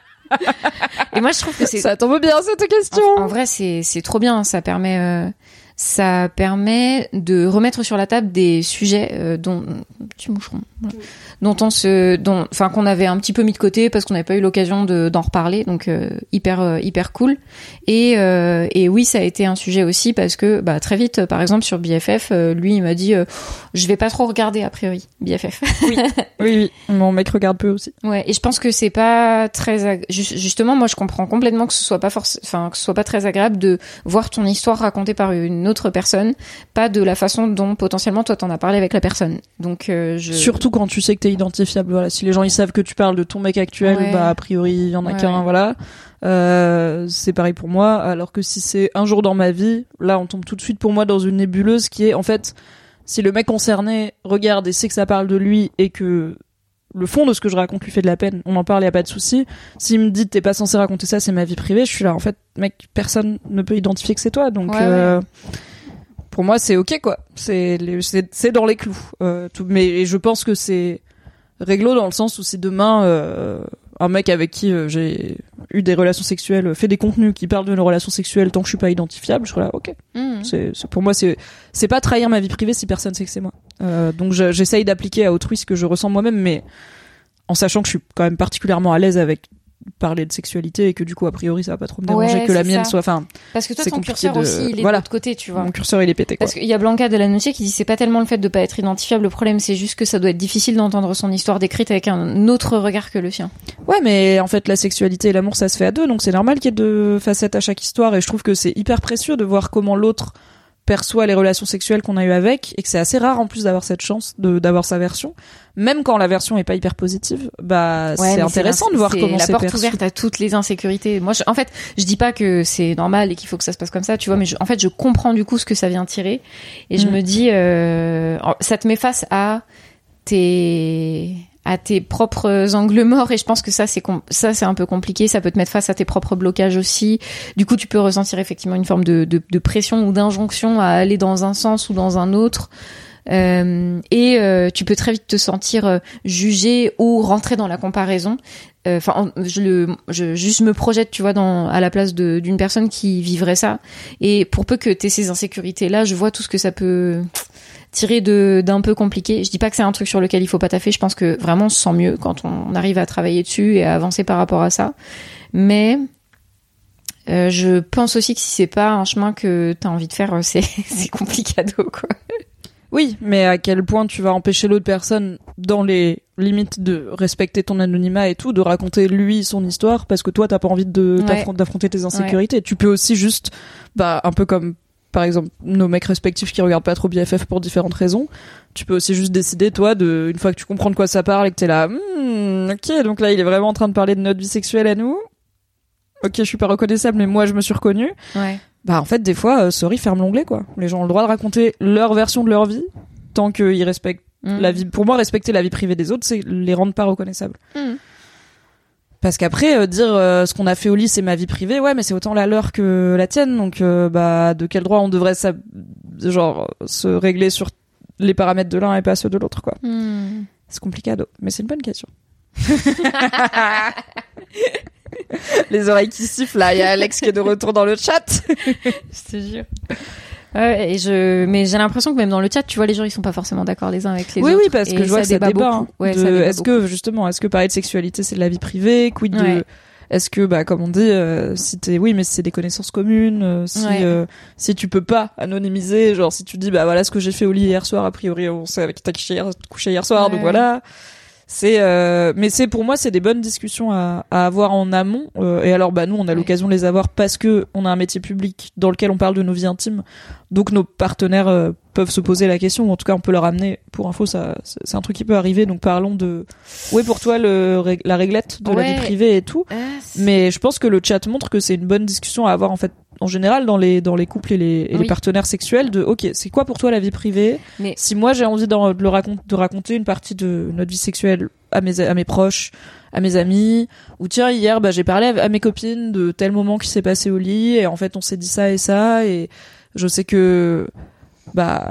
Et moi, je trouve que c'est Ça tombe bien cette question. en, en vrai, c'est c'est trop bien. Ça permet euh, ça permet de remettre sur la table des sujets euh, dont petit moucheron, voilà. Dont on se, dont, enfin qu'on avait un petit peu mis de côté parce qu'on n'avait pas eu l'occasion de d'en reparler. Donc euh, hyper euh, hyper cool. Et euh, et oui, ça a été un sujet aussi parce que bah très vite, par exemple sur BFF, euh, lui il m'a dit euh, je vais pas trop regarder a priori BFF. Oui, oui, mon mec regarde peu aussi. Ouais, et je pense que c'est pas très ag- justement moi je comprends complètement que ce soit pas force enfin que ce soit pas très agréable de voir ton histoire racontée par une autre personne, pas de la façon dont potentiellement toi t'en as parlé avec la personne. Donc euh, je Surtout quand tu sais que identifiable. Voilà, si les gens ils savent que tu parles de ton mec actuel, Ouais. bah a priori il y en a Ouais, qu'un. Voilà, euh, c'est pareil pour moi. Alors que si c'est un jour dans ma vie, là on tombe tout de suite pour moi dans une nébuleuse qui est en fait si le mec concerné regarde et sait que ça parle de lui et que le fond de ce que je raconte lui fait de la peine, on en parle, y a pas de souci. S'il me dit t'es pas censé raconter ça, c'est ma vie privée, je suis là en fait, mec, personne ne peut identifier que c'est toi, donc Ouais, euh, pour moi c'est ok quoi. C'est c'est c'est dans les clous. Euh, tout, mais et je pense que c'est réglo dans le sens où si demain euh, un mec avec qui euh, j'ai eu des relations sexuelles fait des contenus qui parlent de nos relations sexuelles tant que je suis pas identifiable, je serais là ok. Mhm. C'est, c'est- pour moi, c'est, c'est pas trahir ma vie privée si personne sait que c'est moi. Euh, donc je- j'essaye d'appliquer à autrui ce que je ressens moi-même, mais en sachant que je suis quand même particulièrement à l'aise avec parler de sexualité et que du coup a priori ça va pas trop me déranger Ouais, que la mienne ça. soit. Enfin, parce que toi c'est ton curseur de- aussi il est voilà. de l'autre côté, tu vois. mon curseur il est pété quoi. Parce qu'il y a Blanca de la qui dit c'est pas tellement le fait de pas être identifiable le problème, c'est juste que ça doit être difficile d'entendre son histoire décrite avec un autre regard que le sien. Ouais, mais en fait la sexualité et l'amour ça se fait à deux, donc c'est normal qu'il y ait deux facettes à chaque histoire et je trouve que c'est hyper précieux de voir comment l'autre perçoit les relations sexuelles qu'on a eues avec et que c'est assez rare en plus d'avoir cette chance de d'avoir sa version même quand la version est pas hyper positive bah Ouais, c'est intéressant de voir c'est comment la c'est porte perçu ouverte à toutes les insécurités. Moi, je- en fait, je dis pas que c'est normal et qu'il faut que ça se passe comme ça, tu vois, mais je- en fait, je comprends du coup ce que ça vient tirer et je Mm. me dis, euh, ça te met face à tes à tes propres angles morts et je pense que ça c'est ça c'est un peu compliqué ça peut te mettre face à tes propres blocages aussi du coup tu peux ressentir effectivement une forme de, pression ou d'injonction à aller dans un sens ou dans un autre Euh, et euh, tu peux très vite te sentir euh, jugé ou rentrer dans la comparaison. Enfin, en- je me projette, tu vois, à la place d'une personne qui vivrait ça. Et pour peu que t'aies ces insécurités là, je vois tout ce que ça peut, tiré de d'un peu compliqué. Je dis pas que c'est un truc sur lequel il faut pas taffer. Je pense que vraiment on se sent mieux quand on arrive à travailler dessus et à avancer par rapport à ça. Mais euh, je pense aussi que si c'est pas un chemin que t'as envie de faire, euh, c'est c'est complicado quoi. Oui, mais à quel point tu vas empêcher l'autre personne, dans les limites de respecter ton anonymat et tout, de raconter lui son histoire parce que toi t'as pas envie de Ouais. t'affron- d'affronter tes insécurités. Tu peux aussi juste, bah un peu comme par exemple nos mecs respectifs qui regardent pas trop BFF pour différentes raisons. Tu peux aussi juste décider toi de une fois que tu comprends de quoi ça parle et que t'es là, Hmm, ok donc là il est vraiment en train de parler de notre vie sexuelle à nous. Ok, je suis pas reconnaissable, mais moi je me suis reconnue. Ouais. Bah en fait des fois, euh, sorry, ferme l'onglet quoi. Les gens ont le droit de raconter leur version de leur vie tant qu'ils respectent Mm. la vie. Pour moi, respecter la vie privée des autres, c'est les rendre pas reconnaissables. Mm. Parce qu'après euh, dire euh, ce qu'on a fait au lit c'est ma vie privée, ouais, mais c'est autant la leur que la tienne. Donc euh, bah de quel droit on devrait ça, genre se régler sur les paramètres de l'un et pas ceux de l'autre quoi. Mm. C'est compliqué, mais c'est une bonne question. les oreilles qui sifflent là, il y a Alex qui est de retour dans le chat. Je te jure. Ouais, et je, mais j'ai l'impression que même dans le chat, tu vois, les gens ils sont pas forcément d'accord les uns avec les oui, autres. oui, parce que Et je vois que ça débat débat. hein, Ouais, de- ça débat est-ce que justement, est-ce que parler de sexualité c'est de la vie privée, quid de, Ouais. est-ce que bah comme on dit, euh, si t'es, oui, mais si c'est des connaissances communes, euh, si Ouais. euh, si tu peux pas anonymiser, genre si tu dis bah voilà ce que j'ai fait au lit hier soir, a priori on sait avec qui t'as couché hier, couché hier soir, Ouais, donc voilà. C'est euh, mais c'est pour moi c'est des bonnes discussions à, à avoir en amont. Euh, et alors bah nous on a Ouais. l'occasion de les avoir parce que on a un métier public dans lequel on parle de nos vies intimes. Donc nos partenaires euh, peuvent se poser la question ou en tout cas on peut leur amener. Pour info ça c'est un truc qui peut arriver. Donc parlons de est pour toi le la réglette de la Ouais. vie privée et tout. Mais je pense que le chat montre que c'est une bonne discussion à avoir en fait en général dans les dans les couples et les, et les partenaires sexuels de ok c'est quoi pour toi la vie privée Mais- si moi j'ai envie de le raconter de raconter une partie de notre vie sexuelle à mes à mes proches à mes amis ou tiens hier bah j'ai parlé à à mes copines de tel moment qui s'est passé au lit et en fait on s'est dit ça et ça et je sais que bah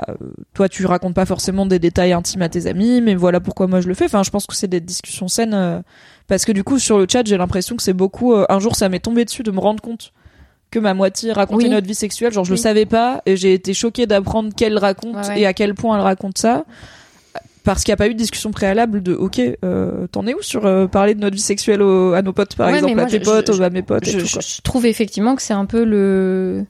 toi tu racontes pas forcément des détails intimes à tes amis mais voilà pourquoi moi je le fais. Enfin je pense que c'est des discussions saines euh, parce que du coup sur le chat j'ai l'impression que c'est beaucoup euh, un jour ça m'est tombé dessus de me rendre compte que ma moitié racontait Oui. notre vie sexuelle genre je le savais pas et j'ai été choquée d'apprendre qu'elle raconte Ouais, ouais. et à quel point elle raconte ça parce qu'il n'y a pas eu de discussion préalable de ok euh, t'en es où sur euh, parler de notre vie sexuelle au- à nos potes par Ouais, exemple moi, à tes je- potes je- à mes potes et tout, je trouve effectivement que c'est un peu le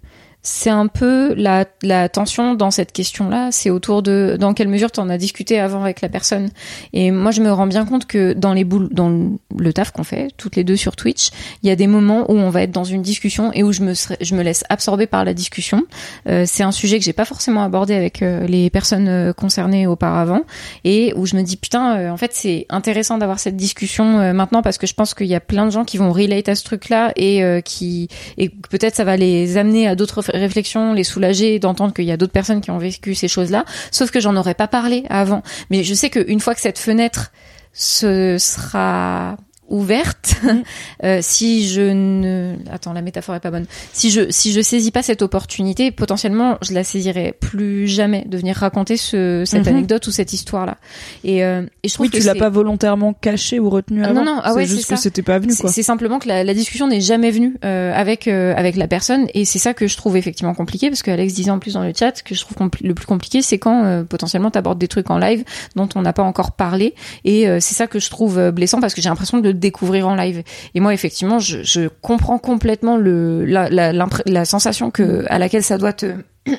c'est un peu la, la tension dans cette question-là, c'est autour de dans quelle mesure tu en as discuté avant avec la personne. Et moi, je me rends bien compte que dans les boules, dans le- taf qu'on fait toutes les deux sur Twitch, il y a des moments où on va être dans une discussion et où je me je me laisse absorber par la discussion. Euh, c'est un sujet que j'ai pas forcément abordé avec euh, les personnes euh, concernées auparavant et où je me dis putain, en fait, c'est intéressant d'avoir cette discussion maintenant parce que je pense qu'il y a plein de gens qui vont relate à ce truc-là et qui et peut-être ça va les amener à d'autres réflexions, les soulager d'entendre qu'il y a d'autres personnes qui ont vécu ces choses-là. Sauf que j'en aurais pas parlé avant. Mais je sais qu'une fois que cette fenêtre se sera ouverte, euh, si je ne attends la métaphore est pas bonne. Si je si je saisis pas cette opportunité, potentiellement je la saisirai plus jamais de venir raconter ce, cette Mhm. anecdote ou cette histoire là. Et, euh, et je trouve oui que tu l'as pas volontairement caché ou retenu Ah, avant. non, non, ah ouais, c'est juste que c'était pas venu quoi. c'est simplement que la, la discussion n'est jamais venue euh, avec euh, avec la personne. Et c'est ça que je trouve effectivement compliqué parce que Alex disait en plus dans le chat que je trouve le plus compliqué c'est quand euh, potentiellement tu abordes des trucs en live dont on n'a pas encore parlé. Et euh, c'est ça que je trouve blessant parce que j'ai l'impression de découvrir en live. Et moi effectivement je, comprends complètement le la, la, sensation que à laquelle ça doit te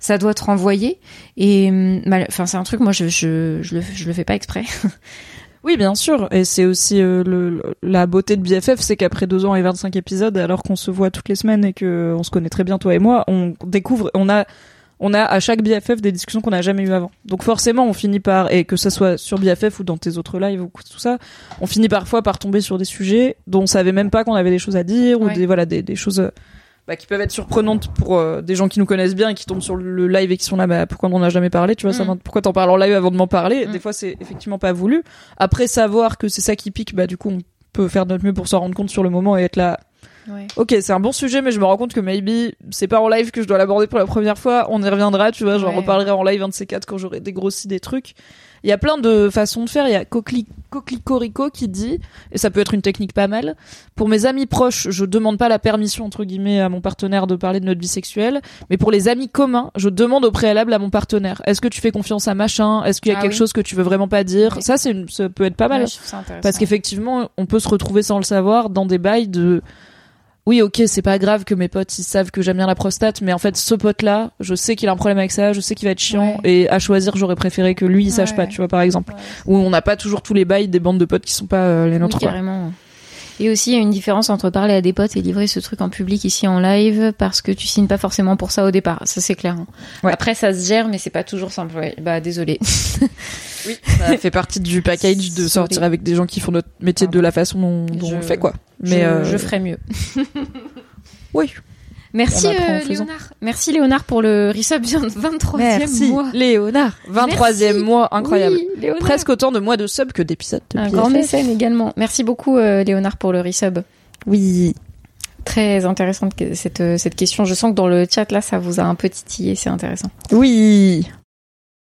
ça doit te renvoyer. Et hum, enfin c'est un truc moi je je je le je le fais pas exprès. Oui, bien sûr. Et c'est aussi euh, le, la beauté de BFF, c'est qu'après deux ans et 25 épisodes, alors qu'on se voit toutes les semaines et que on se connaît très bien toi et moi, on découvre, on a, on a à chaque BFF des discussions qu'on n'a jamais eues avant. Donc forcément, on finit par, et que ce soit sur BFF ou dans tes autres lives ou tout ça, on finit parfois par tomber sur des sujets dont on savait même pas qu'on avait des choses à dire ou Ouais. des voilà des, des choses. euh, bah, qui peuvent être surprenantes pour euh, des gens qui nous connaissent bien et qui tombent sur le live et qui sont là bah pourquoi on n'en a jamais parlé tu vois ça Mm. pourquoi t'en parles en live avant de m'en parler? Mm. des fois c'est effectivement pas voulu après savoir que c'est ça qui pique bah du coup on peut faire de notre mieux pour s'en rendre compte sur le moment et être là Ouais. Ok, c'est un bon sujet, mais je me rends compte que maybe c'est pas en live que je dois l'aborder pour la première fois. On y reviendra, tu vois. J'en Ouais. reparlerai en live un de ces quatre quand j'aurai dégrossi des trucs. Il y a plein de façons de faire. Il y a Coqueli- Coquelicorico qui dit, et ça peut être une technique pas mal. Pour mes amis proches, je demande pas la permission entre guillemets à mon partenaire de parler de notre vie sexuelle, mais pour les amis communs, je demande au préalable à mon partenaire. Est-ce que tu fais confiance à machin? Est-ce qu'il y a Ah quelque oui. chose que tu veux vraiment pas dire? Ouais. Ça, c'est ça peut être pas mal. Ouais. Parce qu'effectivement, on peut se retrouver sans le savoir dans des bails de oui, ok, c'est pas grave que mes potes ils savent que j'aime bien la prostate, mais en fait, ce pote-là, je sais qu'il a un problème avec ça, je sais qu'il va être chiant, Ouais. et à choisir, j'aurais préféré que lui il sache Ouais. pas, tu vois, par exemple. Où on n'a pas toujours tous les bails des bandes de potes qui sont pas euh, les Oui, nôtres. quoi. Et aussi, il y a une différence entre parler à des potes et livrer ce truc en public ici en live parce que tu signes pas forcément pour ça au départ. Ça, c'est clair. hein. Ouais. Après, ça se gère, mais c'est pas toujours simple. Ouais. Bah, désolé. Oui, ça fait partie du package de Sorry. sortir avec des gens qui font notre métier de la façon dont, dont on Je- le fait, quoi. Mais je, euh, je ferai mieux. oui. Merci, euh. Léonard. Merci, Léonard, pour le resub 23e Merci, mois. Léonard. 23e Merci. mois, incroyable. Oui. Presque autant de mois de sub que d'épisodes. de Un PFF. grand mécène également. Merci beaucoup, euh, Léonard, pour le resub. Oui. Très intéressante cette, euh, cette question. Je sens que dans le chat, là, ça vous a un peu titillé. C'est intéressant. Oui.